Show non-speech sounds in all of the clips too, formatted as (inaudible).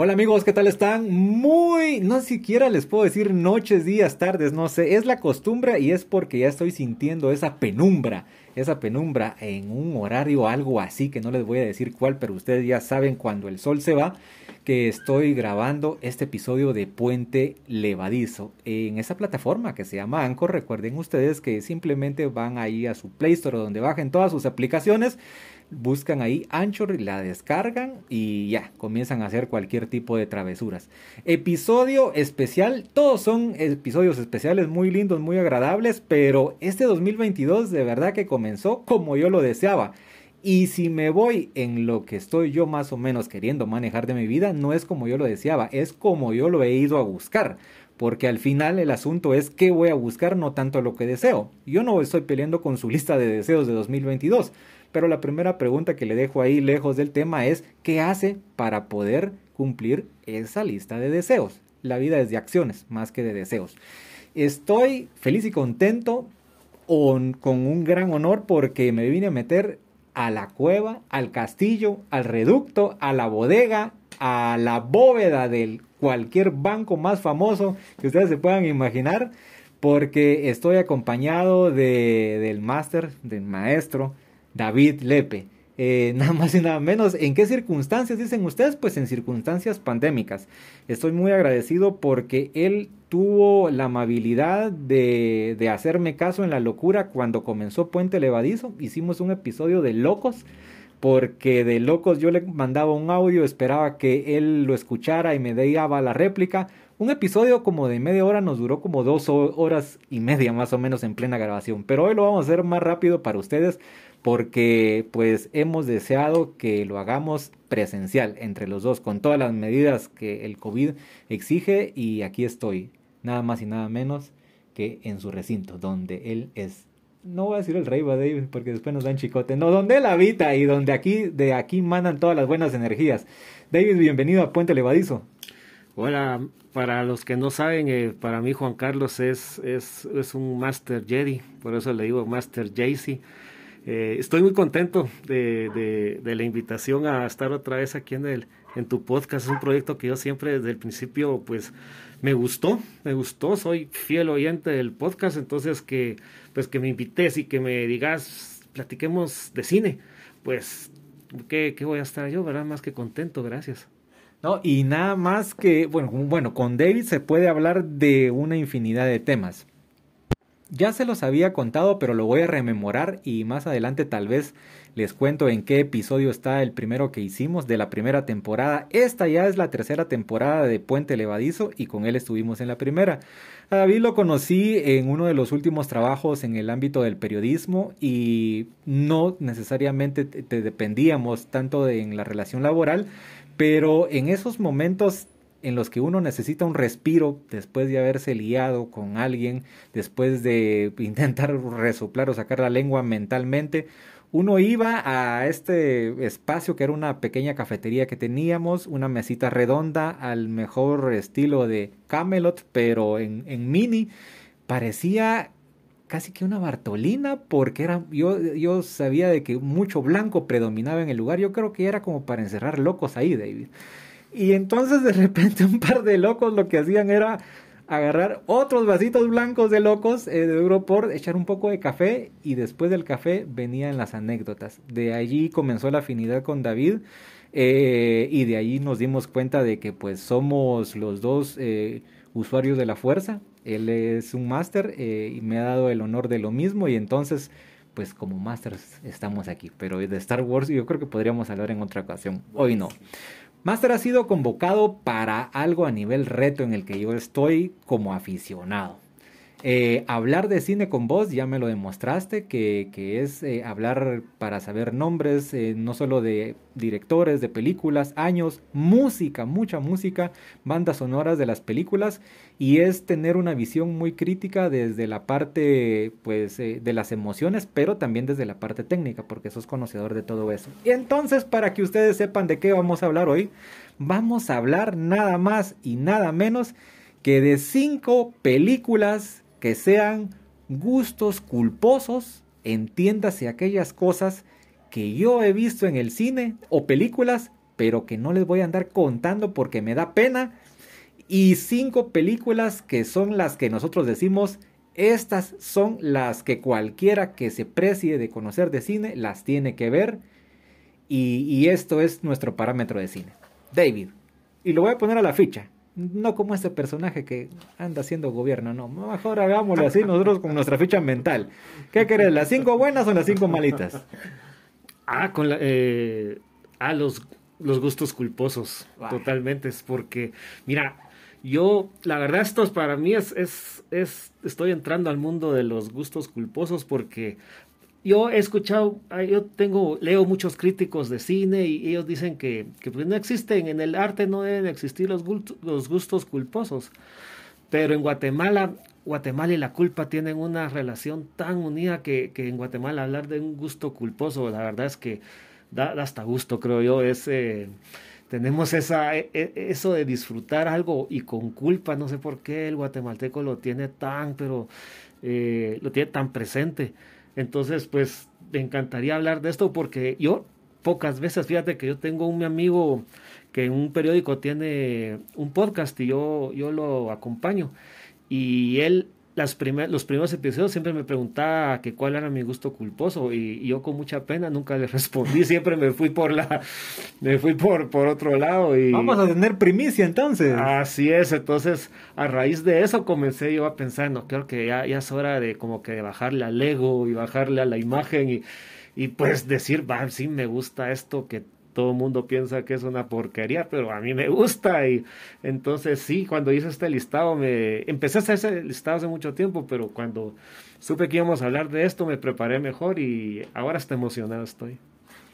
Hola amigos, ¿qué tal están? Muy, no siquiera les puedo decir noches, días, tardes, no sé, es la costumbre y es porque ya estoy sintiendo esa penumbra, esa penumbra en un horario algo así que no les voy a decir cuál, pero ustedes ya saben cuando el sol se va que estoy grabando este episodio de Puente Levadizo en esa plataforma que se llama Anchor. Recuerden ustedes que simplemente van ahí a su Play Store donde bajen todas sus aplicaciones buscan ahí Anchor, la descargan y ya, comienzan a hacer cualquier tipo de travesuras. Episodio especial, todos son episodios especiales muy lindos, muy agradables, pero este 2022 de verdad que comenzó como yo lo deseaba. Y si me voy en lo que estoy yo más o menos queriendo manejar de mi vida, no es como yo lo deseaba, es como yo lo he ido a buscar. Porque al final el asunto es qué voy a buscar, no tanto lo que deseo. Yo no estoy peleando con su lista de deseos de 2022 pero la primera pregunta que le dejo ahí lejos del tema es, ¿qué hace para poder cumplir esa lista de deseos? La vida es de acciones más que de deseos. Estoy feliz y contento con, un gran honor porque me vine a meter a la cueva, al castillo, al reducto, a la bodega, a la bóveda del cualquier banco más famoso que ustedes se puedan imaginar, porque estoy acompañado de, del máster, del maestro, David Lepe. Eh, (laughs) nada más y nada menos. ¿En qué circunstancias dicen ustedes? Pues en circunstancias pandémicas. Estoy muy agradecido porque él tuvo la amabilidad de, de hacerme caso en la locura cuando comenzó Puente Levadizo. Hicimos un episodio de Locos porque de locos yo le mandaba un audio, esperaba que él lo escuchara y me daba la réplica. Un episodio como de media hora nos duró como dos horas y media más o menos en plena grabación, pero hoy lo vamos a hacer más rápido para ustedes porque pues hemos deseado que lo hagamos presencial entre los dos con todas las medidas que el COVID exige y aquí estoy, nada más y nada menos que en su recinto donde él es no voy a decir el rey va David porque después nos dan chicote, no, donde él habita y donde aquí de aquí mandan todas las buenas energías. David, bienvenido a Puente Levadizo. Hola, para los que no saben, eh, para mí Juan Carlos es, es, es un Master Jedi, por eso le digo Master Jaycee. Eh, estoy muy contento de, la invitación a estar otra vez aquí en, el, en tu podcast. Es un proyecto que yo siempre desde el principio pues me gustó, me gustó, soy fiel oyente del podcast, entonces que pues que me invites y que me digas, platiquemos de cine, pues ¿qué, qué voy a estar yo, verdad? Más que contento, gracias. No, y nada más que, bueno, bueno, con David se puede hablar de una infinidad de temas. Ya se los había contado, pero lo voy a rememorar y más adelante tal vez les cuento en qué episodio está el primero que hicimos de la primera temporada. Esta ya es la tercera temporada de Puente Levadizo y con él estuvimos en la primera. A David lo conocí en uno de los últimos trabajos en el ámbito del periodismo y no necesariamente te dependíamos tanto de, en la relación laboral, pero en esos momentos en los que uno necesita un respiro después de haberse liado con alguien, después de (laughs) intentar resoplar o sacar la lengua mentalmente, uno iba a este espacio que era una pequeña cafetería que teníamos, una mesita redonda al mejor estilo de Camelot, pero en, mini, parecía casi que una Bartolina, porque era, yo, yo sabía de que mucho blanco predominaba en el lugar, yo creo que era como para encerrar locos ahí, David. Y entonces de repente un par de locos lo que hacían era agarrar otros vasitos blancos de locos eh, de Europort, echar un poco de café y después del café venían las anécdotas. De allí comenzó la afinidad con David eh, y de allí nos dimos cuenta de que pues somos los dos eh, usuarios de la fuerza. Él es un máster y me ha dado el honor de lo mismo y entonces pues como másters estamos aquí. Pero de Star Wars yo creo que podríamos hablar en otra ocasión. Hoy no. Master ha sido convocado para algo a nivel reto en el que yo estoy como aficionado. Eh, hablar de cine con vos, ya me lo demostraste, que, que es eh, hablar para saber nombres, eh, no solo de directores, de películas, años, música, mucha música, bandas sonoras de las películas, y es tener una visión muy crítica desde la parte pues, de las emociones, pero también desde la parte técnica, porque sos conocedor de todo eso. Y entonces, para que ustedes sepan de qué vamos a hablar hoy, vamos a hablar nada más y nada menos que de cinco películas que sean gustos culposos, entiéndase aquellas cosas que yo he visto en el cine o películas pero que no les voy a andar contando porque me da pena. Y cinco películas que son las que nosotros decimos, estas son las que cualquiera que se precie de conocer de cine las tiene que ver. Y, y esto es nuestro parámetro de cine. David, y lo voy a poner a la ficha no como ese personaje que anda haciendo gobierno, no. Mejor hagámoslo así nosotros con nuestra ficha mental. ¿Qué querés, las cinco buenas o las cinco malitas? Ah, con la, eh, ah, los, los gustos culposos, totalmente. Es porque, mira, yo, la verdad, esto para mí es, es, es, estoy entrando al mundo de los gustos culposos porque yo he escuchado, ah, yo tengo, leo muchos críticos de cine y ellos dicen que, que pues no existen, en el arte no deben existir los, los gustos culposos. Pero en Guatemala, Guatemala y la culpa tienen una relación tan unida que, que en Guatemala hablar de un gusto culposo, la verdad es que da, hasta gusto, creo yo. Es, eh, tenemos esa, e, e, eso de disfrutar algo y con culpa, no sé por qué el guatemalteco lo tiene tan, pero eh, lo tiene tan presente. Entonces, pues me encantaría hablar de esto porque yo pocas veces, fíjate que yo tengo un amigo que en un periódico tiene un podcast y yo, yo lo acompaño. Y él las los primeros episodios siempre me preguntaba que cuál era mi gusto culposo y, yo con mucha pena nunca le (laughs) respondí, siempre me fui por la me fui por por otro lado y Vamos a tener primicia entonces. Así es, entonces a raíz de eso comencé yo a pensar, no, creo que ya, ya es hora de como que bajarle al ego y bajarle a la imagen y y pues decir, va, sí me gusta esto que todo el mundo piensa que es una porquería, pero a mí me gusta. Y entonces sí, cuando hice este listado, me empecé a hacer ese listado hace mucho tiempo, pero cuando supe que íbamos a hablar de esto, me preparé mejor y ahora está emocionado estoy.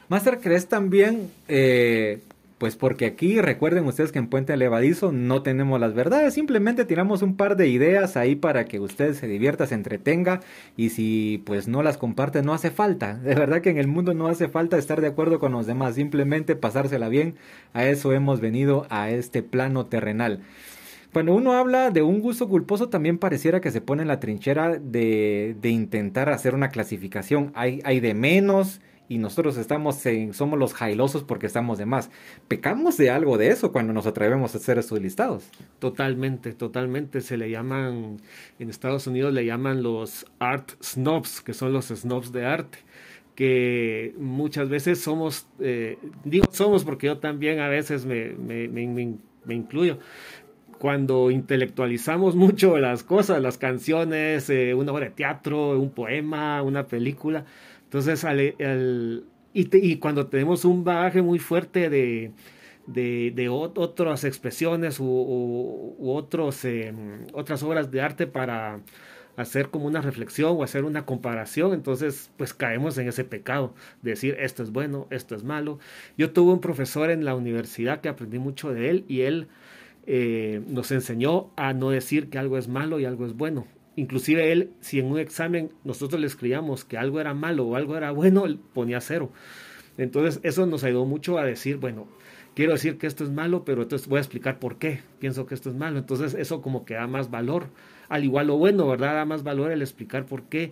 Master, ¿crees también eh, pues porque aquí recuerden ustedes que en Puente Levadizo no tenemos las verdades, simplemente tiramos un par de ideas ahí para que usted se divierta, se entretenga y si pues no las comparte no hace falta, de verdad que en el mundo no hace falta estar de acuerdo con los demás, simplemente pasársela bien, a eso hemos venido a este plano terrenal. Cuando uno habla de un gusto culposo, también pareciera que se pone en la trinchera de, de intentar hacer una clasificación. Hay, hay de menos, y nosotros estamos en, somos los jailosos porque estamos de más. Pecamos de algo de eso cuando nos atrevemos a hacer estos listados. Totalmente, totalmente. Se le llaman, en Estados Unidos le llaman los art snobs, que son los snobs de arte que muchas veces somos, eh, digo somos porque yo también a veces me, me, me, me incluyo, cuando intelectualizamos mucho las cosas, las canciones, eh, una obra de teatro, un poema, una película, entonces, y, cuando tenemos un bagaje muy fuerte de, de, otras expresiones u, otros, em, otras obras de arte para hacer como una reflexión o hacer una comparación, entonces pues caemos en ese pecado, de decir esto es bueno, esto es malo. Yo tuve un profesor en la universidad que aprendí mucho de él y él eh, nos enseñó a no decir que algo es malo y algo es bueno, Inclusive él, si en un examen nosotros le escribíamos que algo era malo o algo era bueno, él ponía cero. Entonces eso nos ayudó mucho a decir, bueno, quiero decir que esto es malo, pero entonces voy a explicar por qué pienso que esto es malo. Entonces eso como que da más valor. Al igual lo bueno, ¿verdad? Da más valor el explicar por qué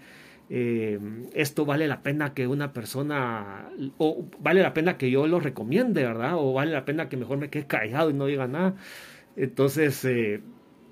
eh, esto vale la pena que una persona, o vale la pena que yo lo recomiende, ¿verdad? O vale la pena que mejor me quede callado y no diga nada. Entonces, eh,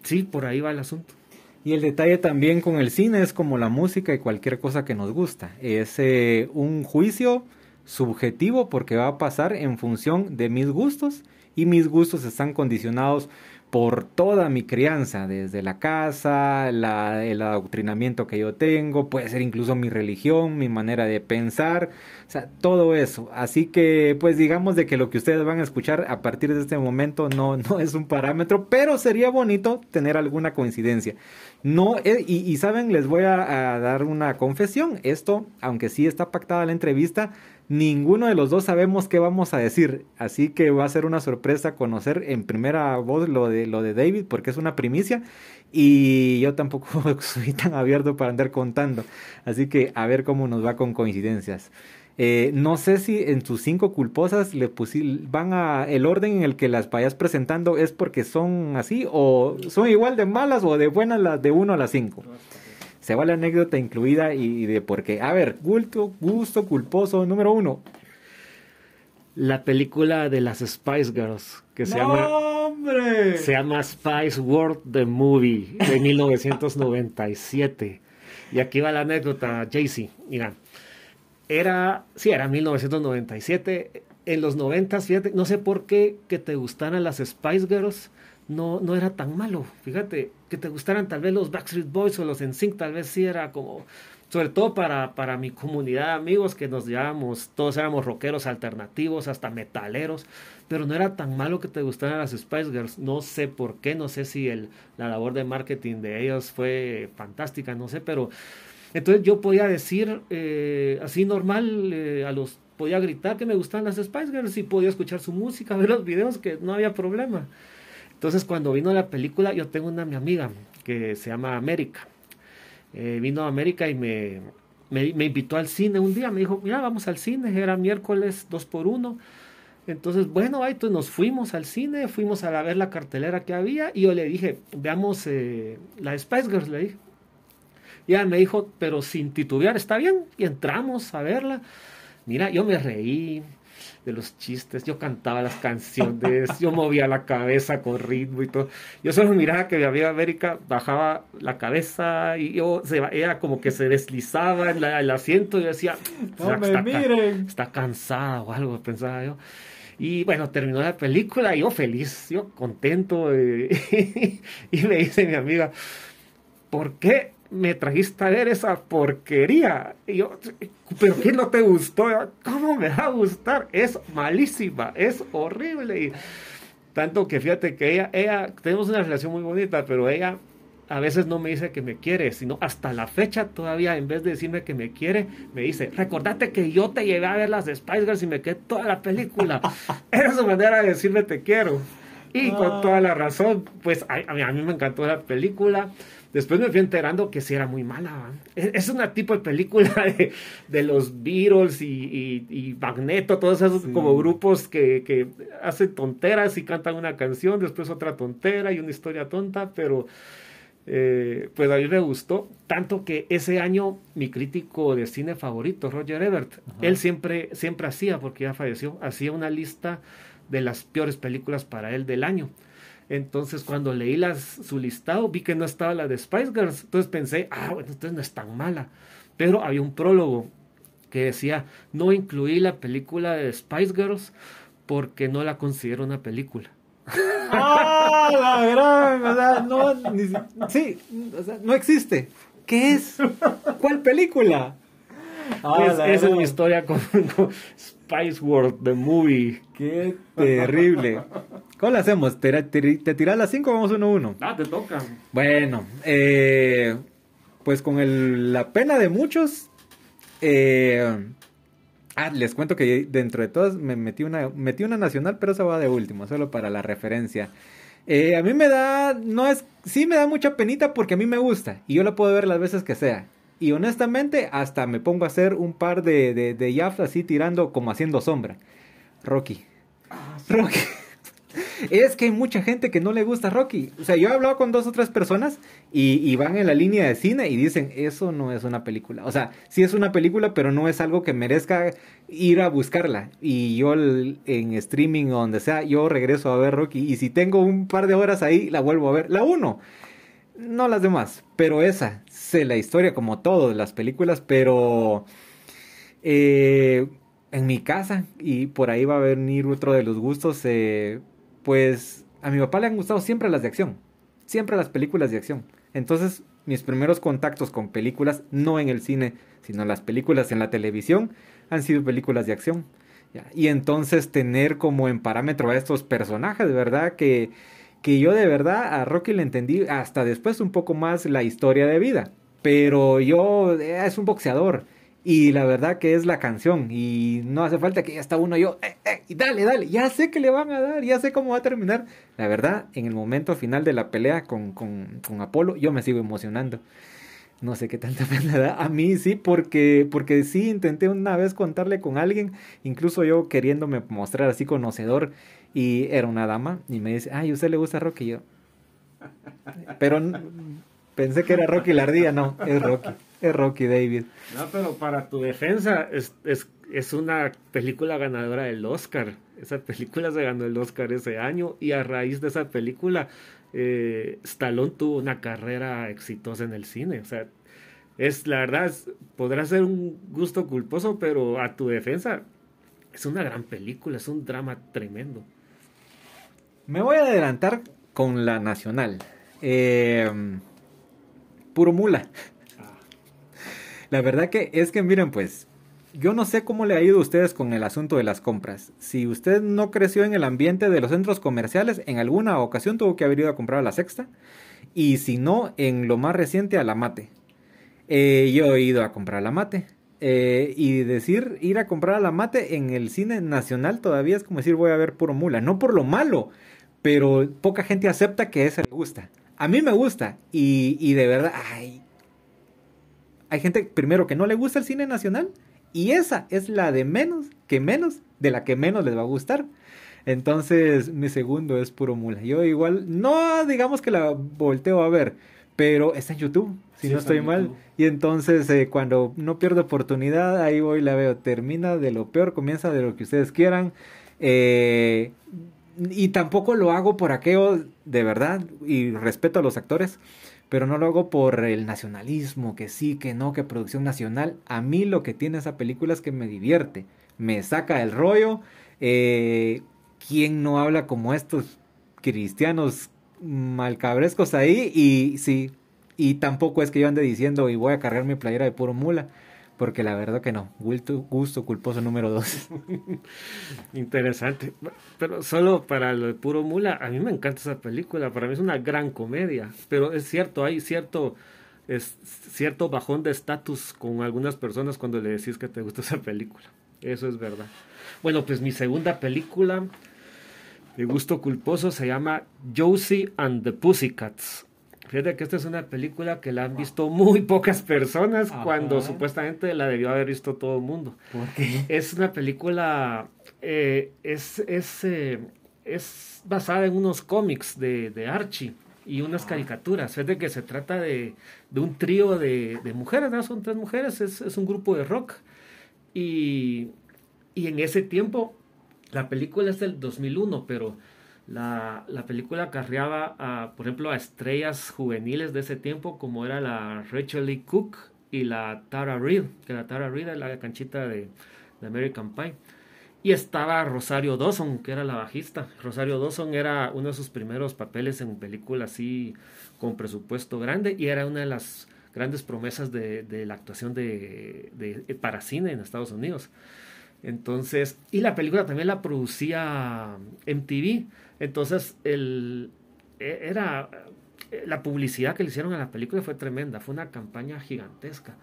sí, por ahí va el asunto. Y el detalle también con el cine es como la música y cualquier cosa que nos gusta. Es eh, un juicio subjetivo porque va a pasar en función de mis gustos y mis gustos están condicionados por toda mi crianza, desde la casa, la, el adoctrinamiento que yo tengo, puede ser incluso mi religión, mi manera de pensar, o sea, todo eso. Así que, pues digamos de que lo que ustedes van a escuchar a partir de este momento no, (laughs) no es un parámetro, pero sería bonito tener alguna coincidencia. No, eh, y, saben, les voy a dar una confesión. Esto, aunque sí está pactada la entrevista, Ninguno de los dos sabemos qué vamos a decir, así que va a ser una sorpresa conocer en primera voz lo de, lo de David, porque es una primicia y yo tampoco (laughs) soy tan abierto para andar contando, así que a ver cómo nos va con coincidencias. Eh, no sé si en sus cinco culposas le van a el orden en el que las vayas presentando es porque son así o son igual de malas o de buenas las de uno a las cinco se va la anécdota incluida y, de por qué. A ver, gusto, gusto culposo número uno. la película de las Spice Girls, que se llama hombre! se llama Spice World the Movie de 1997. Y aquí va la anécdota, Jaycee. Mira, era, sí, era 1997. En los 90, fíjate, no sé por qué que te gustaran las Spice Girls no, no era tan malo. Fíjate, que te gustaran tal vez los Backstreet Boys o los NSYNC, tal vez sí era como, sobre todo para, para mi comunidad de amigos que nos llevábamos, todos éramos rockeros alternativos, hasta metaleros, pero no era tan malo que te gustaran las Spice Girls. No sé por qué, no sé si el, la labor de marketing de ellos fue fantástica, no sé, pero entonces yo podía decir eh, así normal eh, a los podía gritar que me gustaban las Spice Girls y podía escuchar su música, (laughs) ver los videos, que no había problema. Entonces cuando vino la película, yo tengo una mi amiga que se llama América. Eh, vino a América y me, me, invitó al cine un día, me dijo, mira, vamos al cine, era miércoles dos por uno. Entonces, bueno, ahí nos fuimos al cine, fuimos a ver la cartelera que había y yo le dije, veamos eh, la Spice Girls, le dije. Y ella me dijo, pero sin titubear, está bien. Y entramos a verla. Mira, yo me reí de los chistes, yo cantaba las canciones, yo movía la cabeza con ritmo y todo. Yo solo miraba que mi amiga América bajaba la cabeza y yo se, ella como que se deslizaba en el asiento y decía, no me está, miren. está cansada o algo, pensaba yo. Y bueno, terminó la película, y yo feliz, yo contento. (laughs) y me dice mi amiga, ¿por qué me trajiste a ver esa porquería. Y yo, pero ¿qué no te gustó? ¿Cómo me va a gustar? Es malísima, es horrible. Y tanto que fíjate que ella, ella, tenemos una relación muy bonita, pero ella a veces no me dice que me quiere, sino hasta la fecha todavía, en vez de decirme que me quiere, me dice, recordate que yo te llevé a ver las Spice Girls y me quedé toda la película. (laughs) Era su manera de decirme te quiero. Y con ah. toda la razón, pues a, a mí me encantó la película. Después me fui enterando que sí era muy mala. Es, una tipo de película (laughs) de, los Beatles y, Magneto, todos esos como grupos que, hacen tonteras y cantan una canción, después otra tontera y una historia tonta, pero eh, pues a mí me gustó. Tanto que ese año mi crítico de cine favorito, Roger Ebert, él siempre, siempre hacía, porque ya falleció, hacía una lista de las peores películas para él del año. Entonces, cuando leí las, su listado, vi que no estaba la de Spice Girls. Entonces pensé, ah, bueno, entonces no es tan mala. Pero había un prólogo que decía, no incluí la película de Spice Girls porque no la considero una película. (laughs) ¡Ah, la gran! O sea, no, sí, o sea, no existe. ¿Qué es? ¿Cuál película? (laughs) Ah, esa es mi historia con, Spice World, the movie. Qué terrible. ¿Cómo le hacemos? ¿Te, te, tiras las 5 o vamos 1 1? Ah, te toca. Bueno, eh, pues con el, la pena de muchos. Eh, ah, les cuento que dentro de todas me metí una, metí una nacional, pero esa va de último, solo para la referencia. Eh, a mí me da, no es, sí me da mucha penita porque a mí me gusta y yo la puedo ver las veces que sea. Y honestamente, hasta me pongo a hacer un par de, de, de así tirando como haciendo sombra. Rocky. Ah, Rocky. Es que hay mucha gente que no le gusta Rocky. O sea, yo he hablado con dos o tres personas y, van en la línea de cine y dicen, eso no es una película. O sea, sí es una película, pero no es algo que merezca ir a buscarla. Y yo en streaming o donde sea, yo regreso a ver Rocky. Y si tengo un par de horas ahí, la vuelvo a ver. La uno. No las demás, pero esa, sé la historia como todo de las películas, pero eh, en mi casa, y por ahí va a venir otro de los gustos, eh, pues a mi papá le han gustado siempre las de acción, siempre las películas de acción. Entonces, mis primeros contactos con películas, no en el cine, sino las películas en la televisión, han sido películas de acción. Y entonces tener como en parámetro a estos personajes, ¿verdad? Que que yo de verdad a Rocky le entendí hasta después un poco más la historia de vida. Pero yo eh, es un boxeador y la verdad que es la canción y no hace falta que ya está uno yo, eh, eh, y dale, dale, ya sé que le van a dar, ya sé cómo va a terminar. La verdad, en el momento final de la pelea con, con, con Apolo, yo me sigo emocionando. No sé qué tanta (laughs) pena da. A mí sí, porque, porque sí intenté una vez contarle con alguien, incluso yo queriéndome mostrar así conocedor, y era una dama, y me dice, ay, ¿a usted le gusta rock? Y yo, pero Pensé que era Rocky la ardilla, no, es Rocky. Es Rocky David. No, pero para tu defensa, es, es, es una película ganadora del Oscar. Esa película se ganó el Oscar ese año y a raíz de esa película, eh, Stallone tuvo una carrera exitosa en el cine. O sea, es la verdad, podrá ser un gusto culposo, pero a tu defensa, es una gran película, es un drama tremendo. Me voy a adelantar con la nacional. Eh, puro mula. La verdad que es que miren pues, yo no sé cómo le ha ido a ustedes con el asunto de las compras. Si usted no creció en el ambiente de los centros comerciales, en alguna ocasión tuvo que haber ido a comprar a la sexta. Y si no, en lo más reciente a la mate. Eh, yo he ido a comprar a la mate. Eh, y decir ir a comprar a la mate en el cine nacional todavía es como decir voy a ver puro mula. No por lo malo, pero poca gente acepta que ese le gusta. A mí me gusta. Y, y de verdad, ay, hay gente, primero, que no le gusta el cine nacional y esa es la de menos, que menos, de la que menos les va a gustar. Entonces, mi segundo es puro mula. Yo igual, no digamos que la volteo a ver, pero está en YouTube, si no estoy mal. Y entonces, eh, cuando no pierdo oportunidad, ahí voy la veo. Termina de lo peor, comienza de lo que ustedes quieran. Eh, y tampoco lo hago por aquello de verdad, y respeto a los actores pero no lo hago por el nacionalismo, que sí, que no, que producción nacional. A mí lo que tiene esa película es que me divierte, me saca el rollo. Eh, ¿Quién no habla como estos cristianos malcabrescos ahí? Y sí, y tampoco es que yo ande diciendo y voy a cargar mi playera de puro mula. Porque la verdad que no. Gusto, culposo número dos. (laughs) Interesante. Pero solo para lo de puro mula, a mí me encanta esa película. Para mí es una gran comedia. Pero es cierto, hay cierto, es cierto bajón de estatus con algunas personas cuando le decís que te gusta esa película. Eso es verdad. Bueno, pues mi segunda película de gusto culposo se llama Josie and the Pussycats. Fíjate que esta es una película que la han visto muy pocas personas cuando supuestamente la debió haber visto todo el mundo. ¿Por qué? Es una película, eh, es, es, eh, es basada en unos cómics de, de Archie y unas caricaturas. Fíjate que se trata de, de un trío de, de mujeres, ¿no? son tres mujeres, es, es, un grupo de rock. Y, y en ese tiempo, la película es del 2001, pero la, la, película carreaba, a, por ejemplo, a estrellas juveniles de ese tiempo, como era la Rachel Lee Cook y la Tara Reid, que la Tara Reid era la canchita de, de, American Pie. Y estaba Rosario Dawson, que era la bajista. Rosario Dawson era uno de sus primeros papeles en película así con presupuesto grande y era una de las grandes promesas de, de la actuación de, de, para cine en Estados Unidos. Entonces, y la película también la producía MTV. Entonces, el, e, era la publicidad que le hicieron a la película fue tremenda, fue una campaña gigantesca.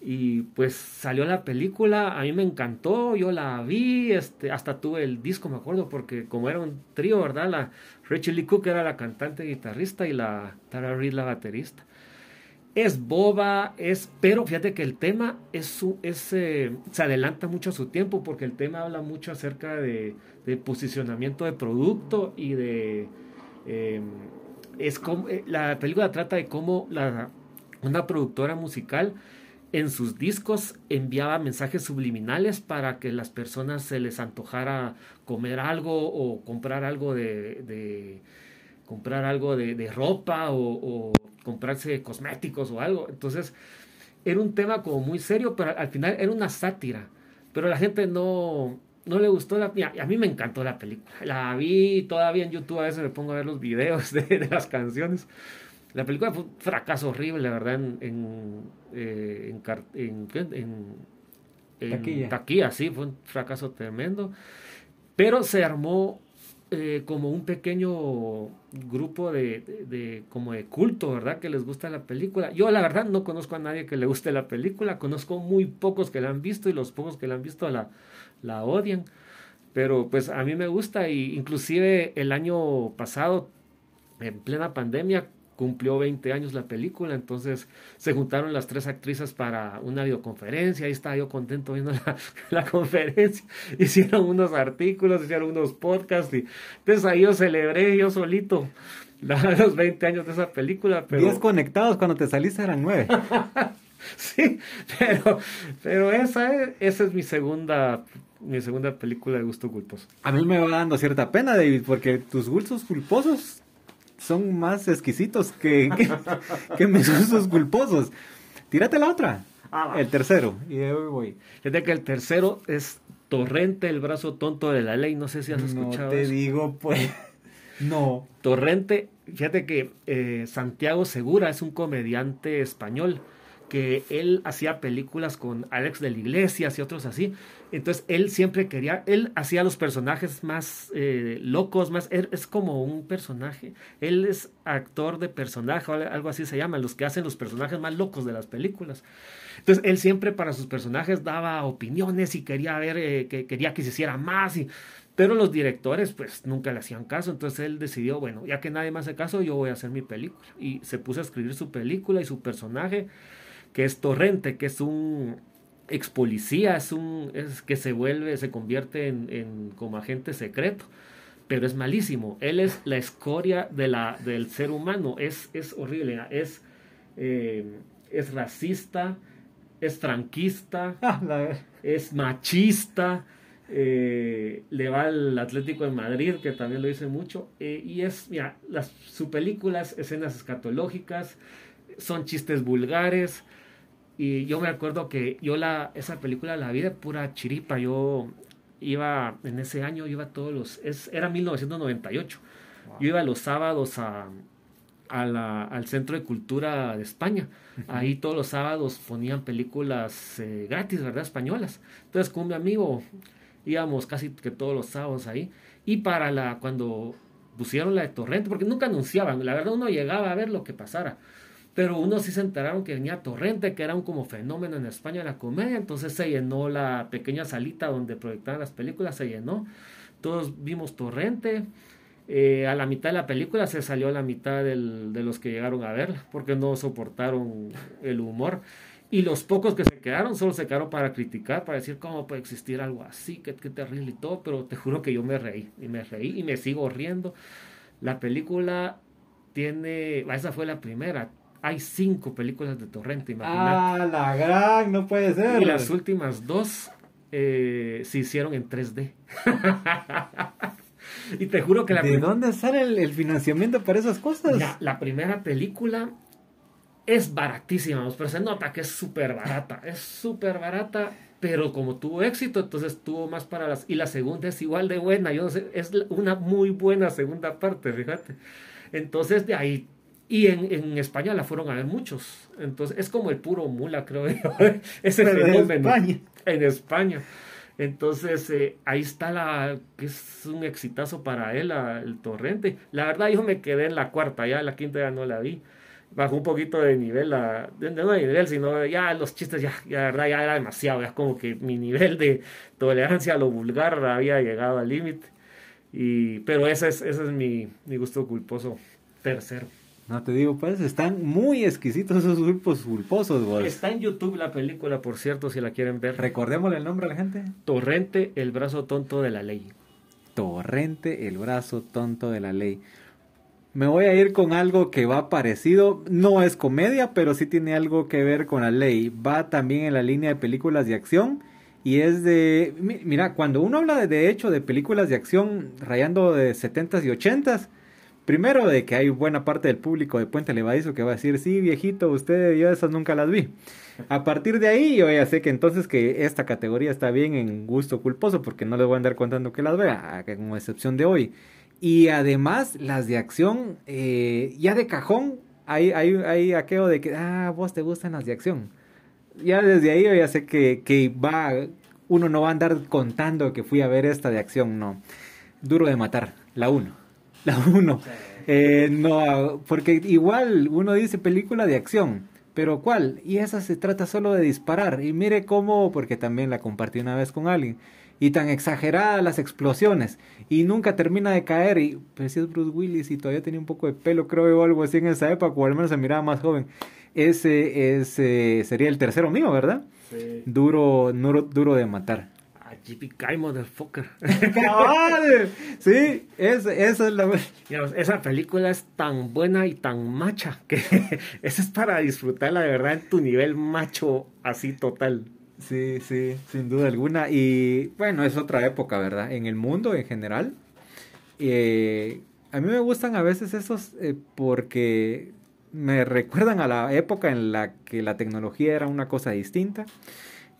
Y pues salió la película, a mí me encantó, yo la vi, este, hasta tuve el disco, me acuerdo, porque como era un trío, ¿verdad? La Rachel Lee Cook era la cantante guitarrista y la Tara Reid la baterista. Es boba, es, pero fíjate que el tema es, es eh, se adelanta mucho a su tiempo porque el tema habla mucho acerca de, posicionamiento de producto y de... Eh, es como, eh, la película trata de cómo la, una productora musical en sus discos enviaba mensajes subliminales para que las personas se les antojara comer algo o comprar algo de comprar algo de, de ropa o, o, comprarse cosméticos o algo. Entonces, era un tema como muy serio, pero al final era una sátira. Pero la gente no, no le gustó la a mí me encantó la película la vi todavía en YouTube a veces me pongo a ver los videos de, de las canciones la película fue un fracaso horrible la verdad en en, eh, en, en, en taquilla. taquilla sí fue un fracaso tremendo pero se armó eh, como un pequeño grupo de, como de culto, ¿verdad? Que les gusta la película. Yo la verdad no conozco a nadie que le guste la película, conozco muy pocos que la han visto y los pocos que la han visto la, la odian. Pero pues a mí me gusta y inclusive el año pasado, en plena pandemia, cumplió 20 años la película, entonces se juntaron las tres actrices para una videoconferencia, ahí estaba yo contento viendo la, (laughs) la conferencia, (laughs) hicieron unos artículos, hicieron unos podcasts, y entonces ahí yo celebré yo solito (laughs) los 20 años de esa película. Pero... 10 conectados cuando te saliste eran 9. sí, pero, pero esa, es, esa es mi segunda, mi segunda película de gusto culposo. A mí me va dando cierta pena, David, porque tus gustos culposos son más exquisitos que, que, mis gustos culposos. Tírate la otra. Ah, el tercero. Y de hoy voy. Fíjate que el tercero es Torrente, el brazo tonto de la ley. No sé si has escuchado. No te digo, pues. (laughs) No. Torrente, fíjate que eh, Santiago Segura es un comediante español que él hacía películas con Alex de la Iglesia y otros así. Entonces él siempre quería, él hacía los personajes más eh, locos, más, es como un personaje. Él es actor de personaje, algo así se llama, los que hacen los personajes más locos de las películas. Entonces él siempre para sus personajes daba opiniones y quería ver, eh, que quería que se hiciera más y pero los directores pues nunca le hacían caso, entonces él decidió, bueno, ya que nadie más hace caso, yo voy a hacer mi película. Y se puso a escribir su película y su personaje que es Torrente, que es un ex policía, es un es que se vuelve, se convierte en, como agente secreto, pero es malísimo. Él es la escoria de la, del ser humano, es, es horrible, es, eh, es racista, es franquista, (laughs) ah, es machista. Eh, le va al Atlético de Madrid, que también lo dice mucho, eh, y es, mira, las, su películas, escenas escatológicas, son chistes vulgares, y yo me acuerdo que yo la, esa película la vi de pura chiripa. Yo iba, en ese año iba todos los, es, era 1998. Yo iba los sábados a, a la, al Centro de Cultura de España. Ahí todos los sábados ponían películas eh, gratis, ¿verdad? Españolas. Entonces con mi amigo íbamos casi que todos los sábados ahí. Y para la, cuando pusieron la de Torrente, porque nunca anunciaban, la verdad uno llegaba a ver lo que pasara pero unos sí se enteraron que venía Torrente, que era un como fenómeno en España la comedia, entonces se llenó la pequeña salita donde proyectaban las películas, se llenó, todos vimos Torrente, eh, a la mitad de la película se salió la mitad del, de los que llegaron a verla, porque no soportaron el humor. Y los pocos que se quedaron solo se quedaron para criticar, para decir cómo puede existir algo así, qué, qué terrible y todo, pero te juro que yo me reí, y me reí y me sigo riendo. La película tiene, esa fue la primera, hay cinco películas de Torrente, imagínate. Ah, la gran, no puede ser. Y las últimas dos eh, se hicieron en 3D. (laughs) y te juro que la ¿De dónde sale el, financiamiento para esas cosas? la primera película es baratísima, pero se nota que es súper barata. Es súper barata, pero como tuvo éxito, entonces tuvo más para las. Y la segunda es igual de buena. Yo no sé, es una muy buena segunda parte, fíjate. Entonces de ahí y en, en, España la fueron a ver muchos. Entonces, es como el puro mula, creo yo. (laughs) Ese fenómeno. España. En España. Entonces, eh, ahí está la, que es un exitazo para él, el torrente. La verdad, yo me quedé en la cuarta, ya la quinta ya no la vi. Bajó un poquito de nivel, la, de, no de nivel, sino ya los chistes, ya, ya, la verdad, ya era demasiado. Ya como que mi nivel de tolerancia a lo vulgar había llegado al límite. Y, pero ese es, ese es mi, mi gusto culposo tercero. No te digo, pues están muy exquisitos esos grupos culposos, vos. Está en YouTube la película, por cierto, si la quieren ver. Recordémosle el nombre a la gente. Torrente, el brazo tonto de la ley. Torrente, el brazo tonto de la ley. Me voy a ir con algo que va parecido, no es comedia, pero sí tiene algo que ver con la ley. Va también en la línea de películas de acción y es de, mira, cuando uno habla de, de hecho de películas de acción rayando de 70s y 80s, Primero de que hay buena parte del público de Puente Levadizo que va a decir, sí, viejito, usted, yo esas nunca las vi. A partir de ahí yo ya sé que entonces que esta categoría está bien en gusto culposo porque no les voy a andar contando que las vea, con excepción de hoy. Y además las de acción, eh, ya de cajón, hay, hay, hay aquello de que, ah, vos te gustan las de acción. Ya desde ahí yo ya sé que, que va, uno no va a andar contando que fui a ver esta de acción, no. Duro de matar, la uno. (laughs) La 1. Eh, no, porque igual uno dice película de acción, pero ¿cuál? Y esa se trata solo de disparar. Y mire cómo, porque también la compartí una vez con alguien, y tan exageradas las explosiones, y nunca termina de caer. Y pues si es Bruce Willis y todavía tenía un poco de pelo, creo, o algo así en esa época, o al menos se miraba más joven. Ese, ese sería el tercero mío, ¿verdad? Sí. Duro, duro, duro de matar. JPK Motherfucker. sí, es, esa es la... esa película es tan buena y tan macha que (laughs) esa es para disfrutarla de verdad en tu nivel macho así total. Sí, sí, sin duda alguna. Y bueno, es otra época, ¿verdad? En el mundo en general. Eh, a mí me gustan a veces esos eh, porque me recuerdan a la época en la que la tecnología era una cosa distinta.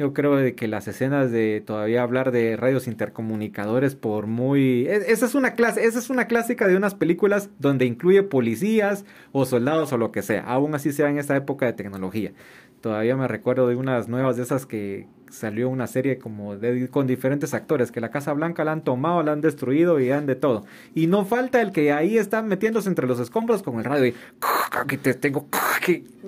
Yo creo de que las escenas de todavía hablar de radios intercomunicadores por muy e, esa es una clase, esa es una clásica de unas películas donde incluye policías o soldados o lo que sea, aún así sea en esta época de tecnología. Todavía me recuerdo de unas nuevas de esas que salió una serie como de, con diferentes actores, que la Casa Blanca la han tomado, la han destruido y han de todo. Y no falta el que ahí está metiéndose entre los escombros con el radio y que te tengo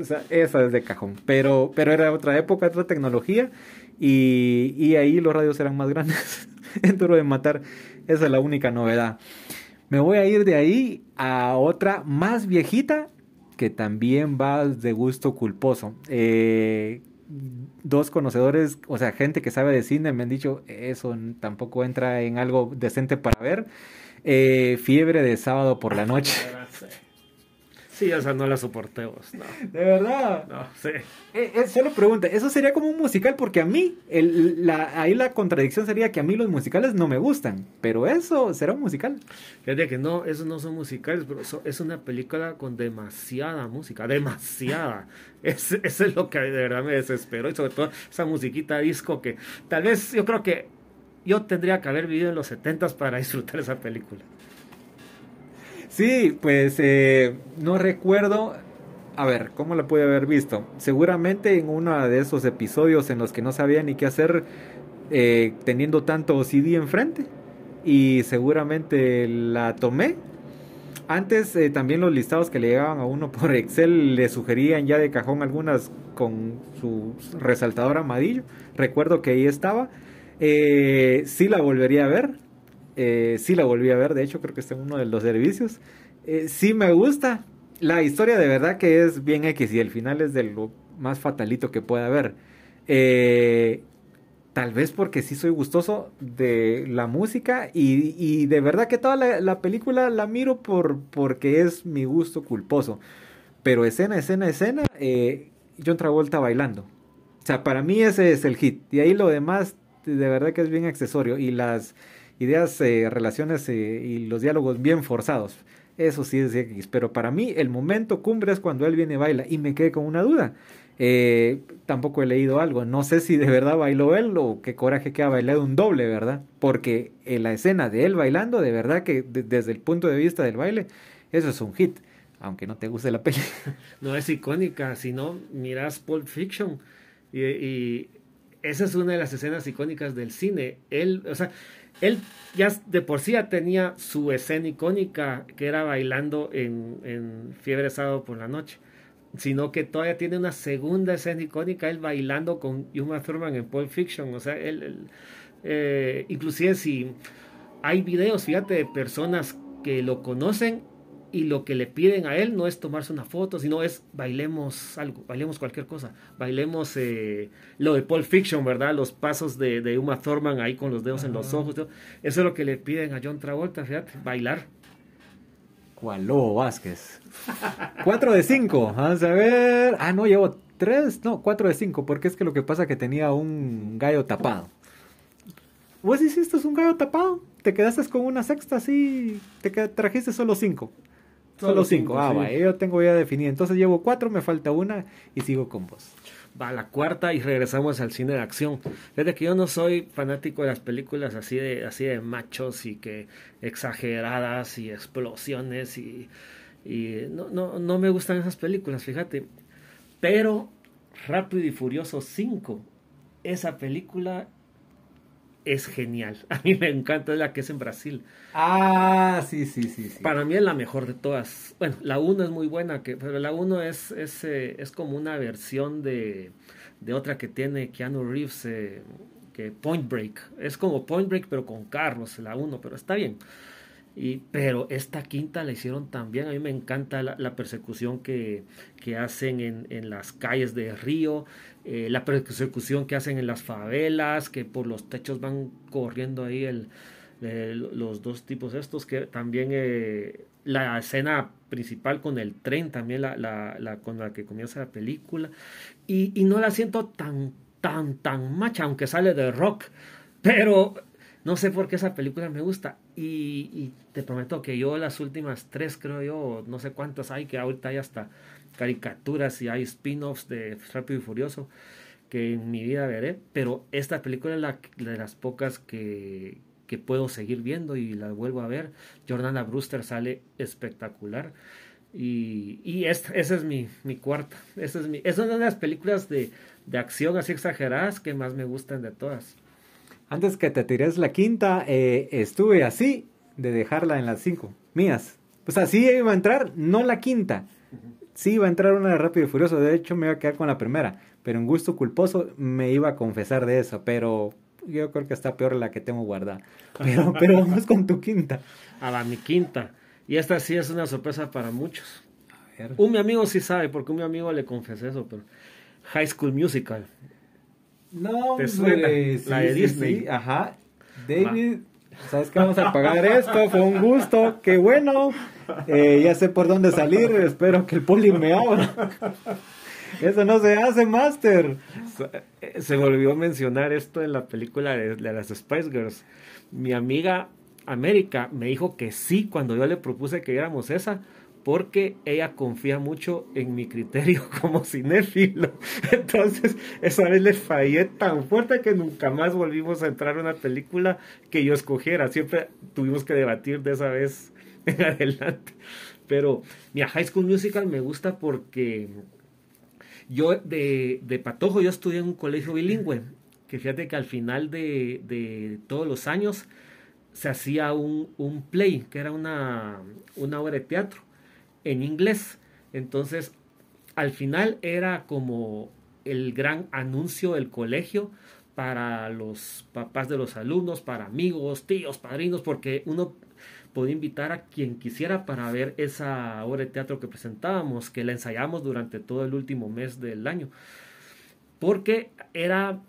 o sea, esa es de cajón. Pero, pero era otra época, otra tecnología y, y ahí los radios eran más grandes. (laughs) en Duro de Matar, esa es la única novedad. Me voy a ir de ahí a otra más viejita que también va de gusto culposo. Eh, dos conocedores, o sea, gente que sabe de cine, me han dicho, eso tampoco entra en algo decente para ver. Eh, fiebre de sábado por la noche. (laughs) Sí, o sea, no la soporté vos, no. ¿De verdad? No, sí. Eh, eh, solo pregunta, ¿eso sería como un musical? Porque a mí, el, la, ahí la contradicción sería que a mí los musicales no me gustan, pero eso será un musical. Fíjate que no, esos no son musicales, pero es una película con demasiada música, demasiada. (laughs) es, eso es lo que de verdad me desesperó, y sobre todo esa musiquita disco que tal vez yo creo que yo tendría que haber vivido en los 70 para disfrutar esa película. Sí, pues eh, no recuerdo. A ver, ¿cómo la pude haber visto? Seguramente en uno de esos episodios en los que no sabía ni qué hacer eh, teniendo tanto CD enfrente. Y seguramente la tomé. Antes eh, también los listados que le llegaban a uno por Excel le sugerían ya de cajón algunas con su resaltador amarillo. Recuerdo que ahí estaba. sí la volvería a ver eh, sí la volví a ver, de hecho creo que está en uno de los servicios. Eh, sí me gusta. La historia de verdad que es bien X y el final es de lo más fatalito que pueda haber. Eh, tal vez porque sí soy gustoso de la música y, de verdad que toda la, película la miro por, porque es mi gusto culposo. Pero escena, escena, escena, eh, John Travolta bailando. O sea, para mí ese es el hit. Y ahí lo demás de verdad que es bien accesorio. Y las ideas, eh, relaciones eh, y los diálogos bien forzados. Eso sí es X. Pero para mí el momento cumbre es cuando él viene y baila. Y me quedé con una duda. Eh, tampoco he leído algo. No sé si de verdad bailó él o qué coraje que ha bailado un doble, ¿verdad? Porque en la escena de él bailando, de verdad que desde el punto de vista del baile, eso es un hit. Aunque no te guste la (laughs) peli. No es icónica. Si no, miras Pulp Fiction. Y, y esa es una de las escenas icónicas del cine. Él, o sea, él ya de por sí ya tenía su escena icónica que era bailando en, en Fiebre Sábado por la noche, sino que todavía tiene una segunda escena icónica, él bailando con Uma Thurman en Pulp Fiction, o sea, él, eh, inclusive si hay videos, fíjate, de personas que lo conocen y lo que le piden a él no es tomarse una foto, sino es bailemos algo, bailemos cualquier cosa, bailemos eh, lo de Paul Fiction, ¿verdad? Los pasos de, de Uma Thurman ahí con los dedos en los ojos, eso es lo que le piden a John Travolta, fíjate, bailar. ¿Cuál Lobo Vázquez? 4 de 5, vamos a ver. Ah, no, llevo 3, no, 4 de 5, porque es que lo que pasa es que tenía un gallo tapado. ¿Vos hiciste un gallo tapado? ¿Te quedaste con una sexta así? ¿Te trajiste solo 5? Solo cinco. Ah, va, yo tengo ya definido. Entonces llevo cuatro, me falta una y sigo con vos. Va, la cuarta y regresamos al cine de acción. Desde que yo no soy fanático de las películas así de, así de machos y que exageradas y explosiones y, y no, no, no me gustan esas películas, fíjate. Pero Rápido y Furioso 5, esa película es genial. (laughs) A mí me encanta la que es en Brasil. Ah, sí, sí, sí. sí. Para mí es la mejor de todas. Bueno, la 1 es muy buena, que, pero la 1 es, es, eh, es, como una versión de, de, otra que tiene Keanu Reeves, eh, que Point Break. Es como Point Break, pero con carros, la 1, pero está bien. Pero esta quinta la hicieron también. A mí me encanta la, persecución que, que hacen en, en, las calles de Río, eh, la persecución que hacen en las favelas, que por los techos van corriendo ahí el, los dos tipos estos, que también eh, la escena principal con el tren, también la, la, con la que comienza la película. Y, y no la siento tan, tan, tan macha, aunque sale de rock. Pero no sé por qué esa película me gusta. Y, te prometo que yo las últimas tres, creo yo, no sé cuántas hay, que ahorita hay hasta caricaturas y hay spin-offs de Rápido y Furioso que en mi vida veré. Pero esta película es la, de las pocas que, que puedo seguir viendo y la vuelvo a ver. Jordana Brewster sale espectacular. Y, y esa es mi, mi cuarta. Esa es, mi, es una de las películas de, de acción así exageradas que más me gustan de todas. Antes que te tires la quinta, eh, estuve así de dejarla en las cinco mías. Pues así iba a entrar, no la quinta. Sí iba a entrar una de Rápido y Furioso. De hecho, me iba a quedar con la primera. Pero en gusto culposo me iba a confesar de eso. Pero yo creo que está peor la que tengo guardada. Pero, (laughs) pero vamos con tu quinta. A la mi quinta. Y esta sí es una sorpresa para muchos. Un mi amigo sí sabe, porque un mi amigo le confesé eso, pero High School Musical. No, ¿Te suena? la de Disney. ajá. David, ¿sabes que vamos a pagar esto? Fue un gusto, qué bueno. Eh, ya sé por dónde salir, espero que el poli me abra. Eso no se hace, Master. Se me olvidó mencionar esto en la película de, de las Spice Girls. Mi amiga América me dijo que sí cuando yo le propuse que viéramos esa, porque ella confía mucho en mi criterio (laughs) como cinéfilo. Entonces, esa vez le fallé tan fuerte que nunca más volvimos a entrar a una película que yo escogiera. Siempre tuvimos que debatir de esa vez (laughs) en adelante. Pero mi High School Musical me gusta porque yo de, de patojo yo estudié en un colegio bilingüe, que fíjate que al final de, de todos los años se hacía un, un play, que era una, una obra de teatro en inglés. Entonces, al final era como el gran anuncio del colegio para los papás de los alumnos, para amigos, tíos, padrinos, porque uno podía invitar a quien quisiera para ver esa obra de teatro que presentábamos, que la ensayamos durante todo el último mes del año. Porque era,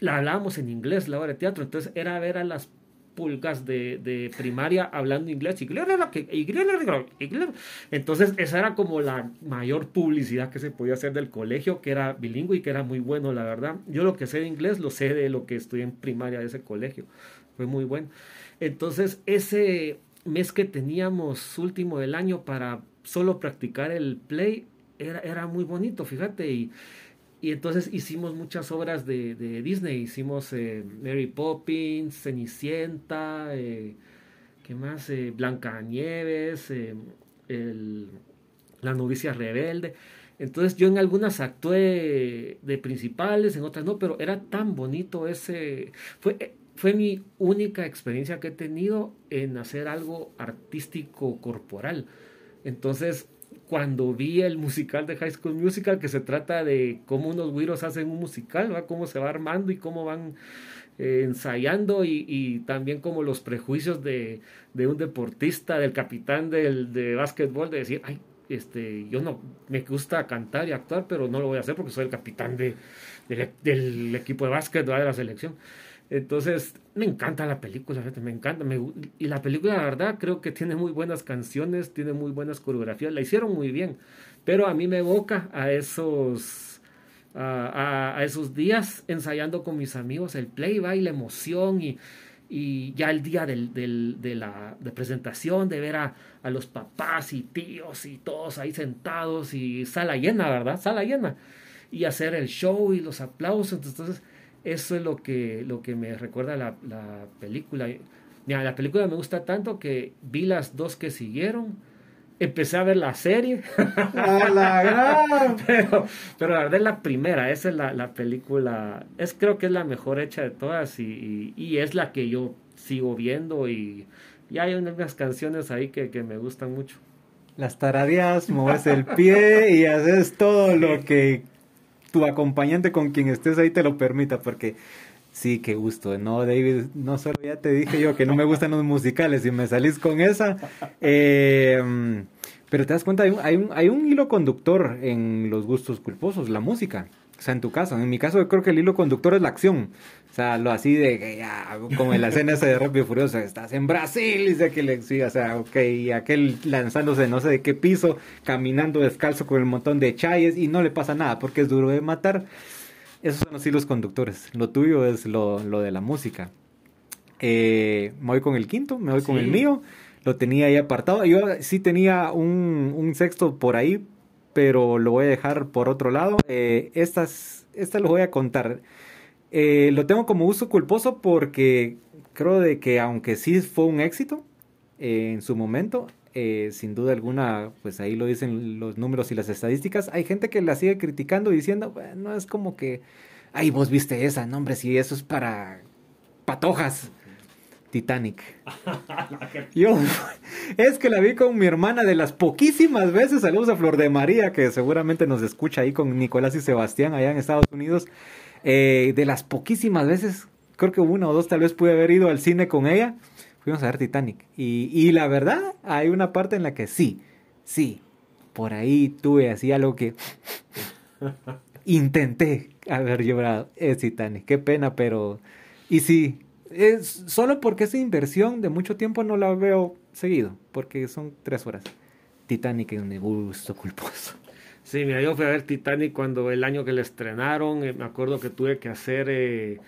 la hablábamos en inglés, la obra de teatro, entonces era ver a las pulgas de, de primaria hablando inglés. Entonces, esa era como la mayor publicidad que se podía hacer del colegio, que era bilingüe y que era muy bueno, la verdad. Yo lo que sé de inglés lo sé de lo que estudié en primaria de ese colegio. Fue muy bueno. Entonces, ese mes que teníamos último del año para solo practicar el play era, era muy bonito, fíjate. Y, y entonces hicimos muchas obras de, de Disney. Hicimos eh, Mary Poppins, Cenicienta, eh, ¿qué más? Eh, Blanca Nieves, eh, La novicia rebelde. Entonces yo en algunas actué de principales, en otras no, pero era tan bonito ese... Fue, fue mi única experiencia que he tenido en hacer algo artístico corporal. Entonces cuando vi el musical de High School Musical, que se trata de cómo unos güiros hacen un musical, ¿va? cómo se va armando y cómo van eh, ensayando y, y, también como los prejuicios de, un deportista, del capitán del, de básquetbol, de decir, ay, este, yo no me gusta cantar y actuar, pero no lo voy a hacer porque soy el capitán de, del equipo de básquet de la selección. Entonces, me encanta la película, me encanta. y la película, la verdad, creo que tiene muy buenas canciones, tiene muy buenas coreografías, la hicieron muy bien. Pero a mí me evoca a esos, a, esos días ensayando con mis amigos el play, y la emoción y, ya el día del, de la presentación, de ver a, a los papás y tíos y todos ahí sentados y sala llena, ¿verdad? Sala llena. Y hacer el show y los aplausos. Entonces, eso es lo que, lo que me recuerda la, la película. Mira, la película me gusta tanto que vi las dos que siguieron. Empecé a ver la serie. (laughs) ¡A la gran! (laughs) pero, pero la verdad es la primera. Esa es la, la, película. Es, creo que es la mejor hecha de todas y, y, es la que yo sigo viendo. Y, y hay unas canciones ahí que, que me gustan mucho. Las taradeas, mueves el pie y haces todo lo que tu acompañante con quien estés ahí te lo permita, porque Sí, qué gusto. No, David, no solo ya te dije yo que no me gustan los musicales y me salís con esa. Eh, pero te das cuenta, hay un, hay, un, hay un hilo conductor en los gustos culposos, la música. O sea, en tu caso, en mi caso yo creo que el hilo conductor es la acción. O sea, lo así de que ya, como en la escena esa de Rápido y Furioso, estás en Brasil, y dice que le sí, o sea, ok, y aquel lanzándose no sé de qué piso, caminando descalzo con el montón de chayes y no le pasa nada porque es duro de matar. Esos son los hilos conductores. Lo tuyo es lo, lo de la música. Eh, me voy con el quinto, me voy con el mío. Lo tenía ahí apartado. Yo sí tenía un, un sexto por ahí, pero lo voy a dejar por otro lado. Eh, estas, estas lo voy a contar. Eh, lo tengo como uso culposo porque creo de que aunque sí fue un éxito eh, en su momento, eh, sin duda alguna, pues ahí lo dicen los números y las estadísticas, hay gente que la sigue criticando diciendo, bueno, es como que, ay, vos viste esa, no hombre, si eso es para patojas. Titanic. (laughs) Yo, es que la vi con mi hermana de las poquísimas veces, saludos a Flor de María, que seguramente nos escucha ahí con Nicolás y Sebastián allá en Estados Unidos. Eh, de las poquísimas veces, creo que una o dos tal vez pude haber ido al cine con ella, fuimos a ver Titanic. Y, y la verdad, hay una parte en la que sí, sí, por ahí tuve así algo que (laughs) intenté haber llorado. Es Titanic, qué pena, pero... Y sí, es solo porque esa inversión de mucho tiempo no la veo seguido, porque son tres horas. Titanic es mi gusto culposo. Sí, mira, yo fui a ver Titanic cuando el año que la estrenaron, eh, me acuerdo que tuve que hacer eh,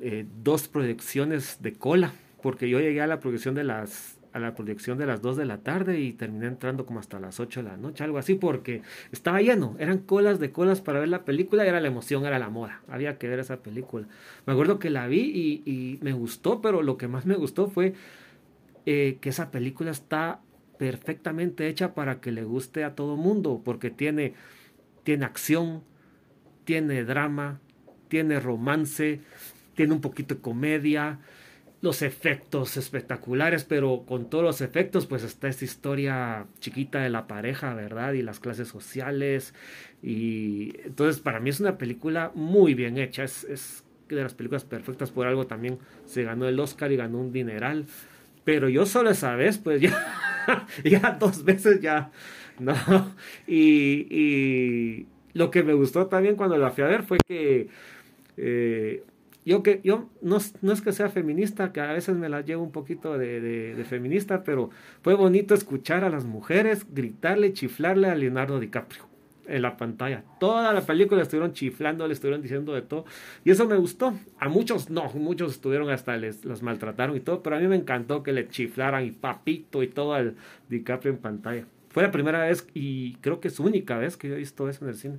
eh, dos proyecciones de cola, porque yo llegué a la proyección de las a la proyección de las 2 de la tarde y terminé entrando como hasta las 8 de la noche, algo así, porque estaba lleno, eran colas de colas para ver la película, era la emoción, era la moda, había que ver esa película. Me acuerdo que la vi y, y me gustó, pero lo que más me gustó fue eh, que esa película está perfectamente hecha para que le guste a todo mundo, porque tiene, tiene acción, tiene drama, tiene romance, tiene un poquito de comedia, los efectos espectaculares, pero con todos los efectos, pues está esta historia chiquita de la pareja, ¿verdad? Y las clases sociales. Y entonces para mí es una película muy bien hecha, es, es de las películas perfectas, por algo también se ganó el Oscar y ganó un dineral. Pero yo solo esa vez, pues (laughs) ya, ya dos veces ya, no. Y, y lo que me gustó también cuando la fui a ver fue que... Eh, yo que yo no, no, es que sea feminista, que a veces me la llevo un poquito de, de, de, feminista, pero fue bonito escuchar a las mujeres gritarle, chiflarle a Leonardo DiCaprio en la pantalla. Toda la película estuvieron chiflando, le estuvieron diciendo de todo. Y eso me gustó. A muchos no, muchos estuvieron hasta les los maltrataron y todo, pero a mí me encantó que le chiflaran y papito y todo al DiCaprio en pantalla. Fue la primera vez y creo que es única vez que yo he visto eso en el cine.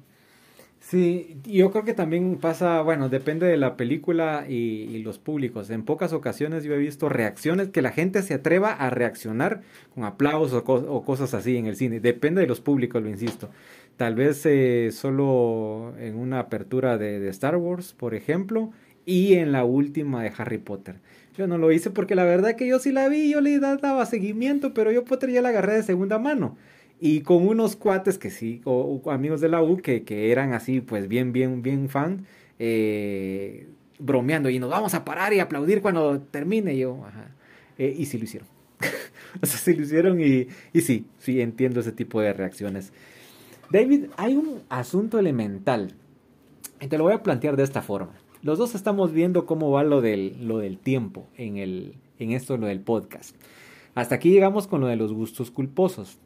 Sí, yo creo que también pasa, bueno, depende de la película y, los públicos. En pocas ocasiones yo he visto reacciones, que la gente se atreva a reaccionar con aplausos o cosas así en el cine. Depende de los públicos, lo insisto. Tal vez eh, solo en una apertura de, de Star Wars, por ejemplo, y en la última de Harry Potter. Yo no lo hice porque la verdad que yo sí la vi, yo le daba seguimiento, pero yo Potter ya la agarré de segunda mano y con unos cuates que sí, o, amigos de la U que, que, eran así, pues bien, bien, bien fan, eh, bromeando y nos vamos a parar y aplaudir cuando termine. Yo. Eh, y sí lo hicieron. (laughs) o sea, sí lo hicieron y, y sí, sí entiendo ese tipo de reacciones. David, hay un asunto elemental y te lo voy a plantear de esta forma. Los dos estamos viendo cómo va lo del, lo del tiempo en, el, en esto, lo del podcast. Hasta aquí llegamos con lo de los gustos culposos.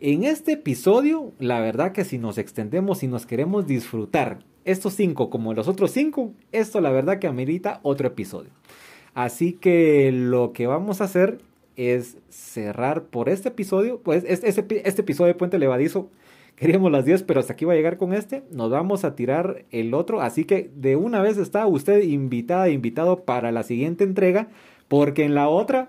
En este episodio, la verdad que si nos extendemos y nos queremos disfrutar estos cinco como los otros cinco, esto la verdad que amerita otro episodio. Así que lo que vamos a hacer es cerrar por este episodio, pues este, episodio de Puente Levadizo, (laughs) queríamos las 10, pero hasta aquí va a llegar con este, nos vamos a tirar el otro, así que de una vez está usted invitada, invitado para la siguiente entrega, porque en la otra,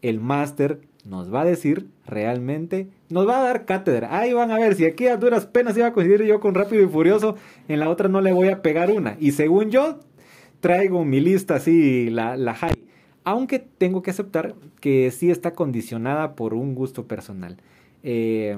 el máster nos va a decir realmente, nos va a dar cátedra. Ahí van a ver, si aquí a duras penas iba a coincidir yo con Rápido y Furioso, en la otra no le voy a pegar una. Y según yo, traigo mi lista así, la, la high. Aunque tengo que aceptar que sí está condicionada por un gusto personal. Eh,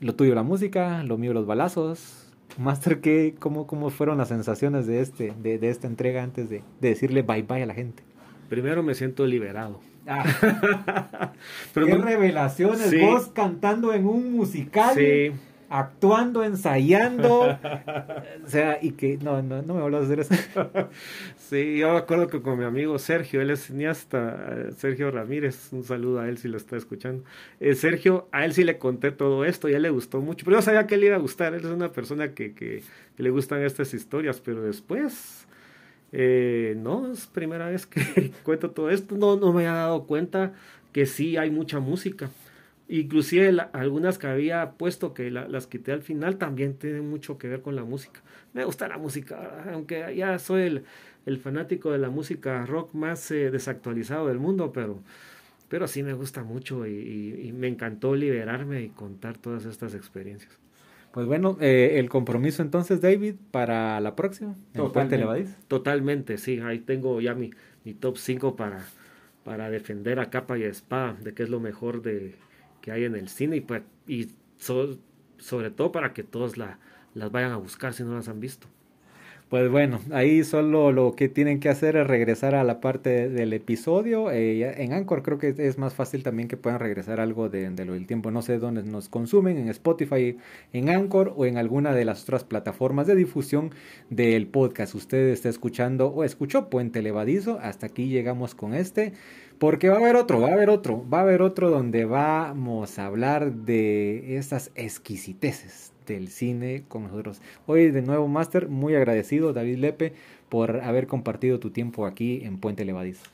lo tuyo la música, lo mío los balazos, Master, ¿qué, cómo, ¿cómo fueron las sensaciones de, este, de, de esta entrega antes de, de, decirle bye bye a la gente? Primero me siento liberado. Ah. (laughs) Pero ¿Qué revelaciones? Vos cantando en un musical. Sí actuando, ensayando. (laughs) o sea, y que no, no, no me a hacer eso. (laughs) sí, yo me acuerdo que con mi amigo Sergio, él es cineasta, Sergio Ramírez, un saludo a él si lo está escuchando. Eh, Sergio, a él sí le conté todo esto y a él le gustó mucho, pero yo sabía que él iba a gustar, él es una persona que, que, le gustan estas historias, pero después... Eh, no, es primera vez que (laughs) cuento todo esto, no, no me había dado cuenta que sí hay mucha música. Inclusive algunas que había puesto que las quité al final también tienen mucho que ver con la música. Me gusta la música, aunque ya soy el, fanático de la música rock más eh, desactualizado del mundo, pero, pero sí me gusta mucho y, me encantó liberarme y contar todas estas experiencias. Pues bueno, eh, el compromiso entonces, David, para la próxima. Totalmente, totalmente, sí. Ahí tengo ya mi, mi top 5 para, para defender a capa y a espada de qué es lo mejor de, que hay en el cine y, pues, y sobre todo para que todos la, las vayan a buscar si no las han visto. Pues bueno, ahí solo lo que tienen que hacer es regresar a la parte del episodio. Eh, en Anchor creo que es más fácil también que puedan regresar algo de, lo del tiempo. No sé dónde nos consumen, en Spotify, en Anchor o en alguna de las otras plataformas de difusión del podcast. Usted está escuchando o escuchó Puente Levadizo. Hasta aquí llegamos con este. Porque va a haber otro, va a haber otro, va a haber otro donde vamos a hablar de esas exquisiteces del cine con nosotros. Hoy de nuevo, Master, muy agradecido, David Lepe, por haber compartido tu tiempo aquí en Puente Levadizo.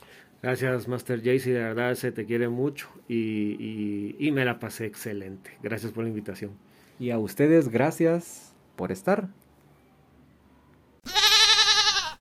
Gracias, Master Jaycee, de verdad se te quiere mucho y, y me la pasé excelente. Gracias por la invitación. Y a ustedes, gracias por estar